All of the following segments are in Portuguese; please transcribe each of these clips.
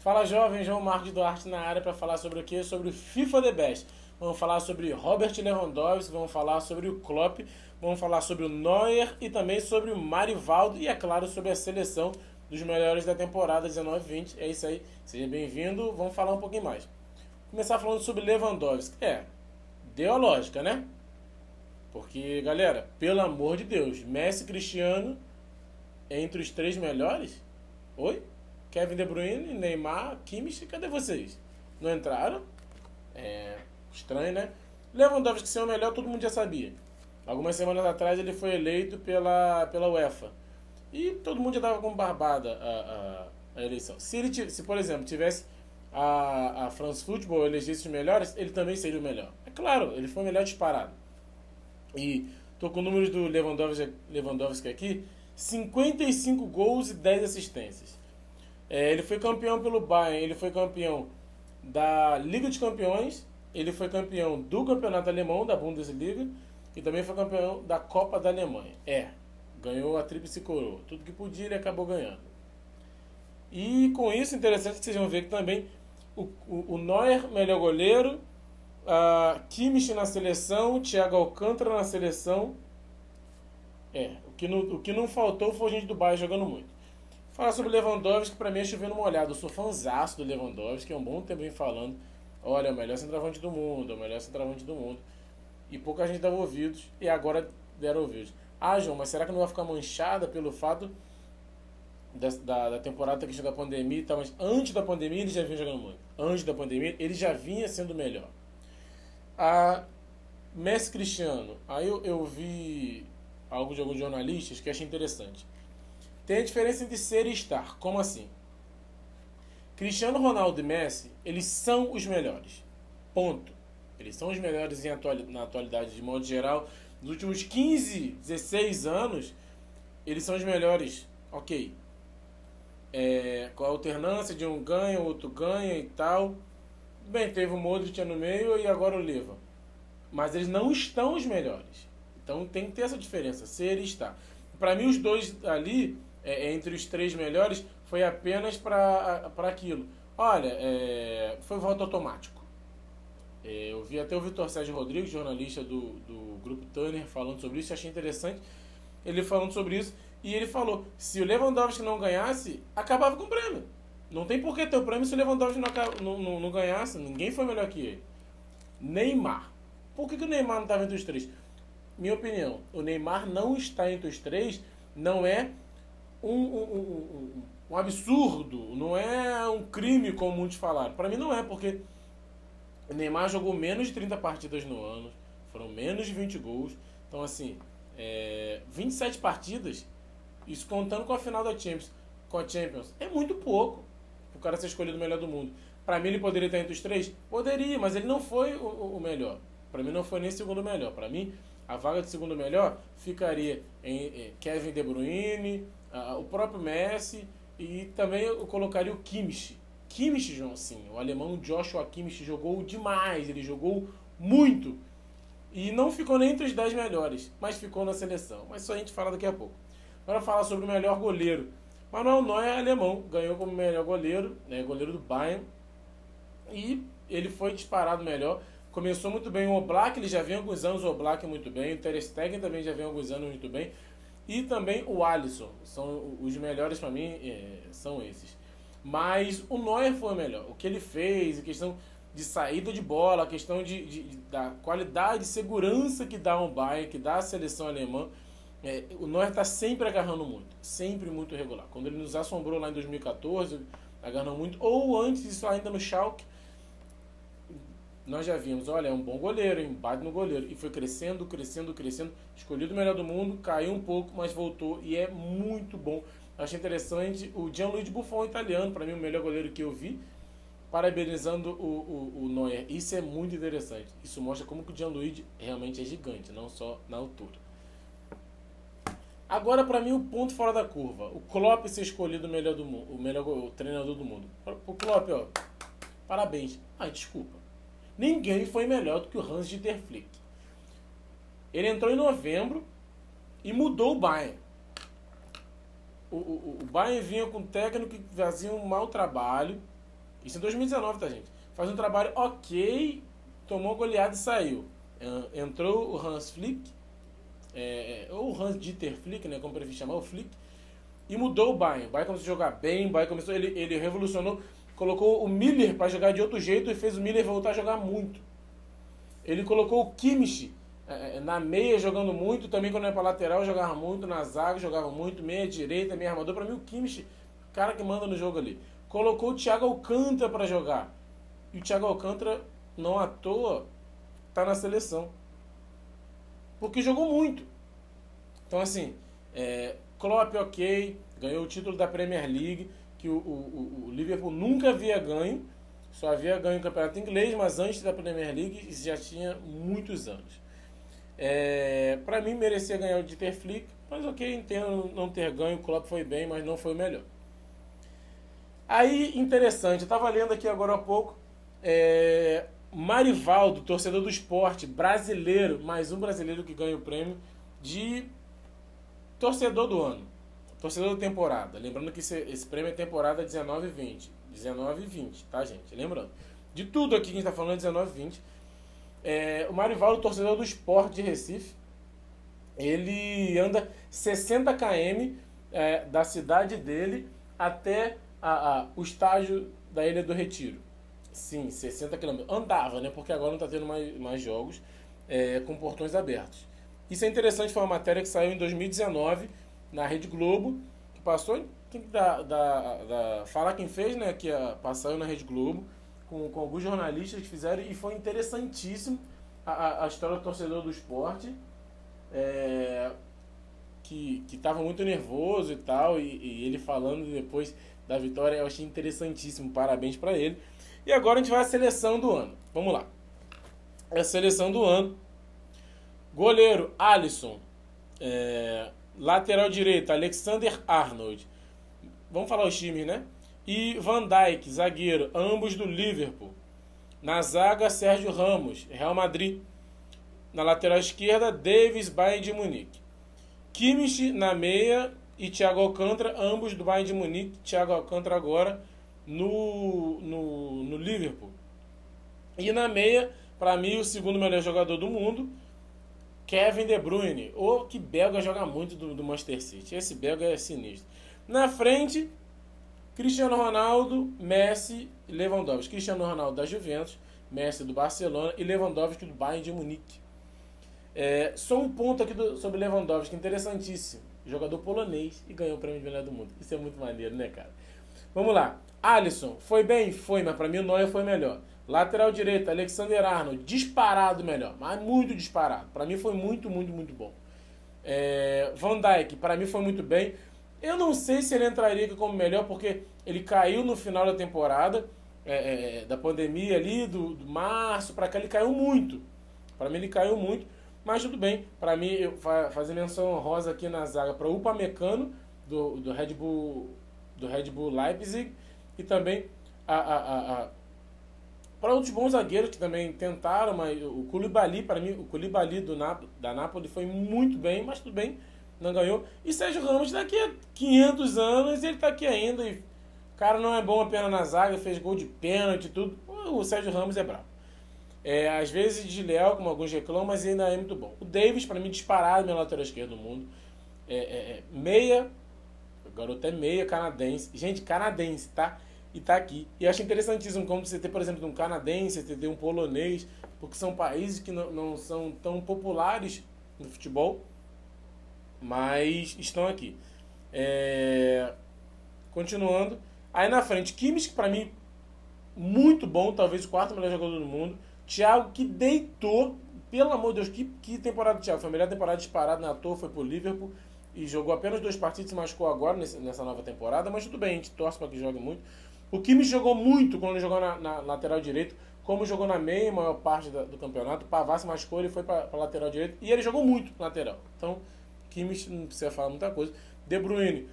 Fala jovem, João Marcos Duarte na área para falar sobre o que? Sobre o FIFA The Best. Vamos falar sobre Robert Lewandowski, vamos falar sobre o Klopp, vamos falar sobre o Neuer e também sobre o Marivaldo e, é claro, sobre a seleção dos melhores da temporada 19-20. É isso aí, seja bem-vindo, vamos falar um pouquinho mais. Começar falando sobre Lewandowski. É, deu a lógica, né? Porque, galera, pelo amor de Deus, Messi Cristiano entre os três melhores? Oi? Kevin De Bruyne, Neymar, Kimmich, cadê vocês? Não entraram? É estranho, né? Lewandowski ser o melhor, todo mundo já sabia. Algumas semanas atrás ele foi eleito pela, pela UEFA. E todo mundo já dava como barbada a, a, a eleição. Se ele, se por exemplo, tivesse a, a France Football elegesse os melhores, ele também seria o melhor. É claro, ele foi o melhor disparado. E tô com números do Lewandowski, Lewandowski aqui: 55 gols e 10 assistências. É, ele foi campeão pelo Bayern, ele foi campeão da Liga dos Campeões, ele foi campeão do Campeonato Alemão, da Bundesliga, e também foi campeão da Copa da Alemanha. É, ganhou a tríplice coroa. Tudo que podia, ele acabou ganhando. E com isso, interessante que vocês vão ver que também o, o, o Neuer, melhor goleiro, a Kimmich na seleção, Thiago Alcântara na seleção. É, o que não, o que não faltou foi gente do Bayern jogando muito. Falar sobre Lewandowski, para mim é chovendo molhado. Eu sou fãzaço do Lewandowski, é um bom tempo vem falando. Olha, é o melhor centroavante do mundo, é o melhor centroavante do mundo. E pouca gente dava ouvidos, e agora deram ouvidos. Ah, João, mas será que não vai ficar manchada pelo fato da, da, da temporada questão da pandemia e tal? Mas antes da pandemia ele já vinha jogando muito. Antes da pandemia ele já vinha sendo melhor. A Messi Cristiano, aí eu, eu vi algo de alguns jornalistas que achei interessante. Tem a diferença entre ser e estar. Como assim? Cristiano Ronaldo e Messi, eles são os melhores. Ponto. Eles são os melhores na atualidade, de modo geral. Nos últimos 15, 16 anos, eles são os melhores. Ok. É, com a alternância de um ganha, outro ganha e tal. Bem, teve o Modric no meio e agora o Leva. Mas eles não estão os melhores. Então tem que ter essa diferença, ser e estar. Para mim, os dois ali é, é, entre os três melhores foi apenas para aquilo. Olha, é, foi voto automático. É, eu vi até o Vitor Sérgio Rodrigues, jornalista do, do Grupo Turner, falando sobre isso, achei interessante. Ele falando sobre isso, e ele falou: se o Lewandowski não ganhasse, acabava com o prêmio. Não tem por que ter o prêmio se o Lewandowski não, não, não, ganhasse. Ninguém foi melhor que ele. Neymar. Por que, que o Neymar não estava entre os três? Minha opinião, o Neymar não está entre os três, não é um, um, um, um, absurdo, não é um crime, como muitos falaram. Para mim não é, porque Neymar jogou menos de 30 partidas no ano, foram menos de 20 gols. Então, assim, é, 27 partidas, isso contando com a final da Champions, com a Champions, é muito pouco o cara ser escolhido o melhor do mundo. Para mim, ele poderia estar entre os três? Poderia, mas ele não foi o, o melhor. Para mim, não foi nem segundo melhor. Para mim, a vaga de segundo melhor ficaria em, em Kevin De Bruyne, uh, o próprio Messi e também eu colocaria o Kimmich. Kimmich, João, sim, o alemão Joshua Kimmich jogou demais, ele jogou muito. E não ficou nem entre os 10 melhores, mas ficou na seleção. Mas isso a gente fala daqui a pouco. Agora falar sobre o melhor goleiro. Manuel Neuer, alemão, ganhou como melhor goleiro, né, goleiro do Bayern. E ele foi disparado melhor. Começou muito bem o Oblak, ele já vem alguns anos o Oblak muito bem. O Ter Stegen também já vem alguns anos muito bem e também o Alisson. São os melhores para mim é, são esses. Mas o Neuer foi melhor. O que ele fez, a questão de saída de bola, a questão de, de, de da qualidade, segurança que dá um Bayern, que dá a seleção alemã. É, o Neuer está sempre agarrando muito, sempre muito regular. Quando ele nos assombrou lá em 2014, agarrando muito, ou antes disso ainda no Schalke, nós já vimos, olha, é um bom goleiro, hein? bate no goleiro. E foi crescendo, crescendo, crescendo. Escolhido o melhor do mundo, caiu um pouco, mas voltou e é muito bom. Achei interessante o Gianluigi Buffon, italiano, para mim o melhor goleiro que eu vi, parabenizando o, o, o Neuer. Isso é muito interessante. Isso mostra como que o Gianluigi realmente é gigante, não só na altura. Agora, para mim, o ponto fora da curva. O Klopp ser escolhido o melhor do mundo, o melhor o treinador do mundo. O Klopp, ó, parabéns. Ai, desculpa ninguém foi melhor do que o Hans Dieter Flick. Ele entrou em novembro e mudou o Bayern. O, o, o Bayern vinha com um técnico que fazia um mau trabalho, Isso em 2019, tá, gente? Faz um trabalho ok, tomou goleada e saiu. Entrou o Hans Flick, é, ou o Hans Dieter Flick, né, como prefiro chamar, o Flick, e mudou o Bayern. O Bayern começou a jogar bem, o Bayern começou, ele, ele revolucionou, colocou o Miller para jogar de outro jeito e fez o Miller voltar a jogar muito. Ele colocou o Kimmich é, é, na meia jogando muito, também quando era para lateral jogava muito, na zaga jogava muito, meia direita, meia armador. Para mim o Kimmich, cara que manda no jogo ali. Colocou o Thiago Alcântara para jogar. E o Thiago Alcântara, não à toa, tá na seleção. Porque jogou muito. Então, assim, é, Klopp, ok, ganhou o título da Premier League, que o, o, o Liverpool nunca havia ganho, só havia ganho o campeonato inglês, mas antes da Premier League já tinha muitos anos. É, para mim, merecia ganhar o Dieter Flick, mas ok, entendo não ter ganho, o Klopp foi bem, mas não foi o melhor. Aí, interessante, eu estava lendo aqui agora há pouco, é, Marivaldo, torcedor do esporte, brasileiro, mais um brasileiro que ganha o prêmio de torcedor do ano, torcedor da temporada. Lembrando que esse, esse prêmio é temporada 19 e 20. 19 e 20, tá, gente? Lembrando. De tudo aqui que a gente tá falando é 19 e 20. É, o Marivaldo, torcedor do esporte de Recife, ele anda 60 km é, da cidade dele até a, a, o estágio da Ilha do Retiro. Sim, 60 km. Andava, né? Porque agora não está tendo mais, mais jogos é, com portões abertos. Isso é interessante, foi uma matéria que saiu em 2019 na Rede Globo, que passou. Tem que dar, dar, dar, falar quem fez, né? Que a, passou na Rede Globo, com, com alguns jornalistas que fizeram, e foi interessantíssimo a, a história do torcedor do esporte. É, que estava muito nervoso e tal, e, e ele falando depois da vitória, eu achei interessantíssimo. Parabéns para ele. E agora a gente vai à seleção do ano. Vamos lá. É a seleção do ano. Goleiro, Alisson. É, lateral direito, Alexander Arnold. Vamos falar os times, né? E Van Dijk, zagueiro, ambos do Liverpool. Na zaga, Sérgio Ramos, Real Madrid. Na lateral esquerda, Davis, Bayern de Munique. Kimmich na meia e Thiago Alcântara, ambos do Bayern de Munique. Thiago Alcântara agora no, no, no Liverpool. E na meia, para mim, o segundo melhor jogador do mundo, Kevin De Bruyne. Ou que belga joga muito do, do Manchester City. Esse belga é sinistro. Na frente, Cristiano Ronaldo, Messi Lewandowski. Cristiano Ronaldo da Juventus, Messi do Barcelona e Lewandowski do Bayern de Munique. É, só um ponto aqui do, sobre Lewandowski, interessantíssimo. Jogador polonês e ganhou o prêmio de melhor do mundo. Isso é muito maneiro, né, cara? Vamos lá. Alisson, foi bem? Foi, mas para mim o Neuer foi melhor. Lateral direito, Alexander Arnold, disparado melhor, mas muito disparado. Para mim foi muito, muito, muito bom. É, Van Dijk, para mim foi muito bem. Eu não sei se ele entraria como melhor, porque ele caiu no final da temporada, é, é, da pandemia ali, do, do março para cá, ele caiu muito. Para mim ele caiu muito, mas tudo bem. Para mim, eu fazer menção rosa aqui na zaga para o Upamecano, do, do Red Bull do Red Bull Leipzig e também a, a, a, a para outros bons zagueiros que também tentaram, mas o Koulibaly, para mim, o Koulibaly do Nap da Napoli foi muito bem, mas tudo bem, não ganhou. E Sérgio Ramos daqui a 500 anos ele está aqui ainda. E o cara não é bom apenas na zaga, fez gol de pênalti e tudo. O Sérgio Ramos é brabo. É, às vezes de leal, como alguns reclamam, mas ainda é muito bom. O Davis, para mim, disparado meu lateral esquerdo do mundo. É, é, é meia, o garoto é meia canadense. Gente, canadense, tá? E tá aqui. E acho interessantíssimo como você ter, por exemplo, um canadense, você ter um polonês, porque são países que não, não são tão populares no futebol, mas estão aqui. É... Continuando. Aí na frente, Kimmich, para mim, muito bom, talvez o quarto melhor jogador do mundo. Thiago, que deitou, pelo amor de Deus, que, que temporada do Thiago. Foi a melhor temporada disparada na toa, foi pro Liverpool e jogou apenas dois partidos se machucou agora nessa nova temporada, mas tudo bem, a gente torce para que jogue muito. O Kimmich jogou muito quando jogou na, na, lateral direito, como jogou na meia maior parte da, do campeonato. O se machucou, ele foi para lateral direito e ele jogou muito lateral. Então, Kimmich não precisa falar muita coisa. De Bruyne,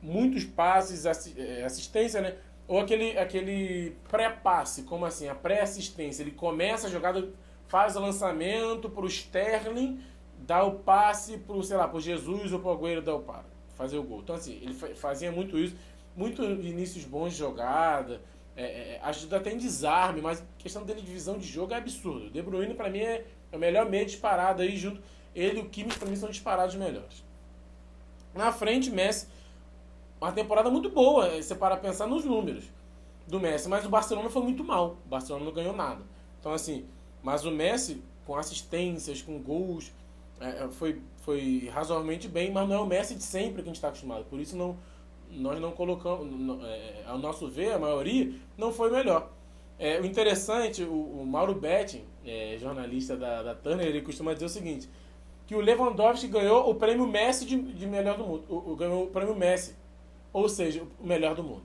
muitos passes, é, assistência, né? Ou aquele, aquele pré-passe, como assim? A pré-assistência. Ele começa a jogada, faz o lançamento para o Sterling dar o passe pro, sei lá, pro Jesus ou pro Agüero dar o para, fazer o gol. Então, assim, ele fazia muito isso, muito inícios bons de jogada, é, é, ajuda até em desarme, mas questão dele de visão de jogo é absurdo. O De Bruyne, para mim, é o melhor meio disparado aí, junto. Ele e o Kimmich, para mim, são disparados melhores. Na frente, Messi, uma temporada muito boa, eh, você para pensar nos números do Messi, mas o Barcelona foi muito mal. O Barcelona não ganhou nada. Então, assim, mas o Messi, com assistências, com gols, é, foi, foi razoavelmente bem, mas não é o Messi de sempre que a gente está acostumado. Por isso não, nós não colocamos, não, é, ao nosso ver, a maioria não foi melhor. É, o interessante, o, o Mauro Betting, é, jornalista da, da Turner, ele costuma dizer o seguinte, que o Lewandowski ganhou o prêmio Messi de, de melhor do mundo, o, o, ganhou o prêmio Messi, ou seja, o melhor do mundo.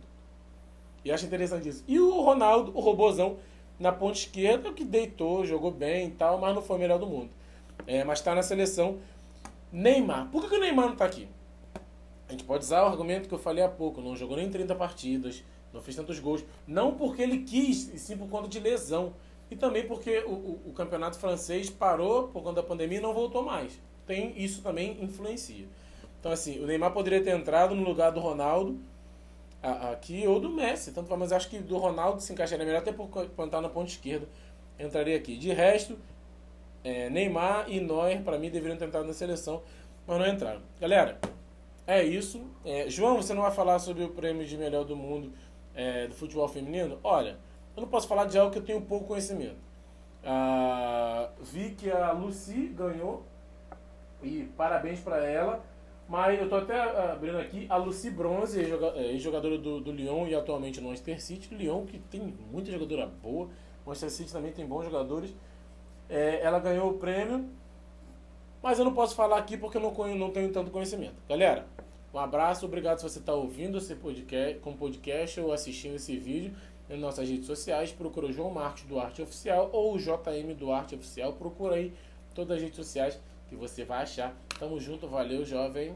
E acho interessante isso. E o Ronaldo, o robozão, na ponta esquerda, que deitou, jogou bem e tal, mas não foi o melhor do mundo. É, mas está na seleção. Neymar. Por que, que o Neymar não está aqui? A gente pode usar o argumento que eu falei há pouco, não jogou nem 30 partidas, não fez tantos gols. Não porque ele quis, e sim por conta de lesão. E também porque o, o, o campeonato francês parou por conta da pandemia e não voltou mais. Tem isso também influencia. Então assim, o Neymar poderia ter entrado no lugar do Ronaldo a, aqui ou do Messi, tanto mas acho que do Ronaldo se encaixaria melhor até por estar na ponta esquerda. Entraria aqui. De resto, é, Neymar e Neuer para mim deveriam ter entrado na seleção, mas não entraram. Galera, é isso. É, João, você não vai falar sobre o prêmio de melhor do mundo é, do futebol feminino? Olha, eu não posso falar de algo que eu tenho pouco conhecimento. Ah, vi que a Lucy ganhou e parabéns para ela. Mas eu tô até abrindo aqui a Lucy Bronze, ex-jogadora do, do Lyon e atualmente no Manchester City. Lyon que tem muita jogadora boa, o Manchester City também tem bons jogadores. É, ela ganhou o prêmio mas eu não posso falar aqui porque eu não, não tenho tanto conhecimento. Galera, um abraço, obrigado se você está ouvindo esse podcast, com podcast ou assistindo esse vídeo nas nossas redes sociais. Procura o João Marcos Duarte Oficial ou o JM Duarte Oficial. Procura aí todas as redes sociais que você vai achar. Tamo junto, valeu, jovem.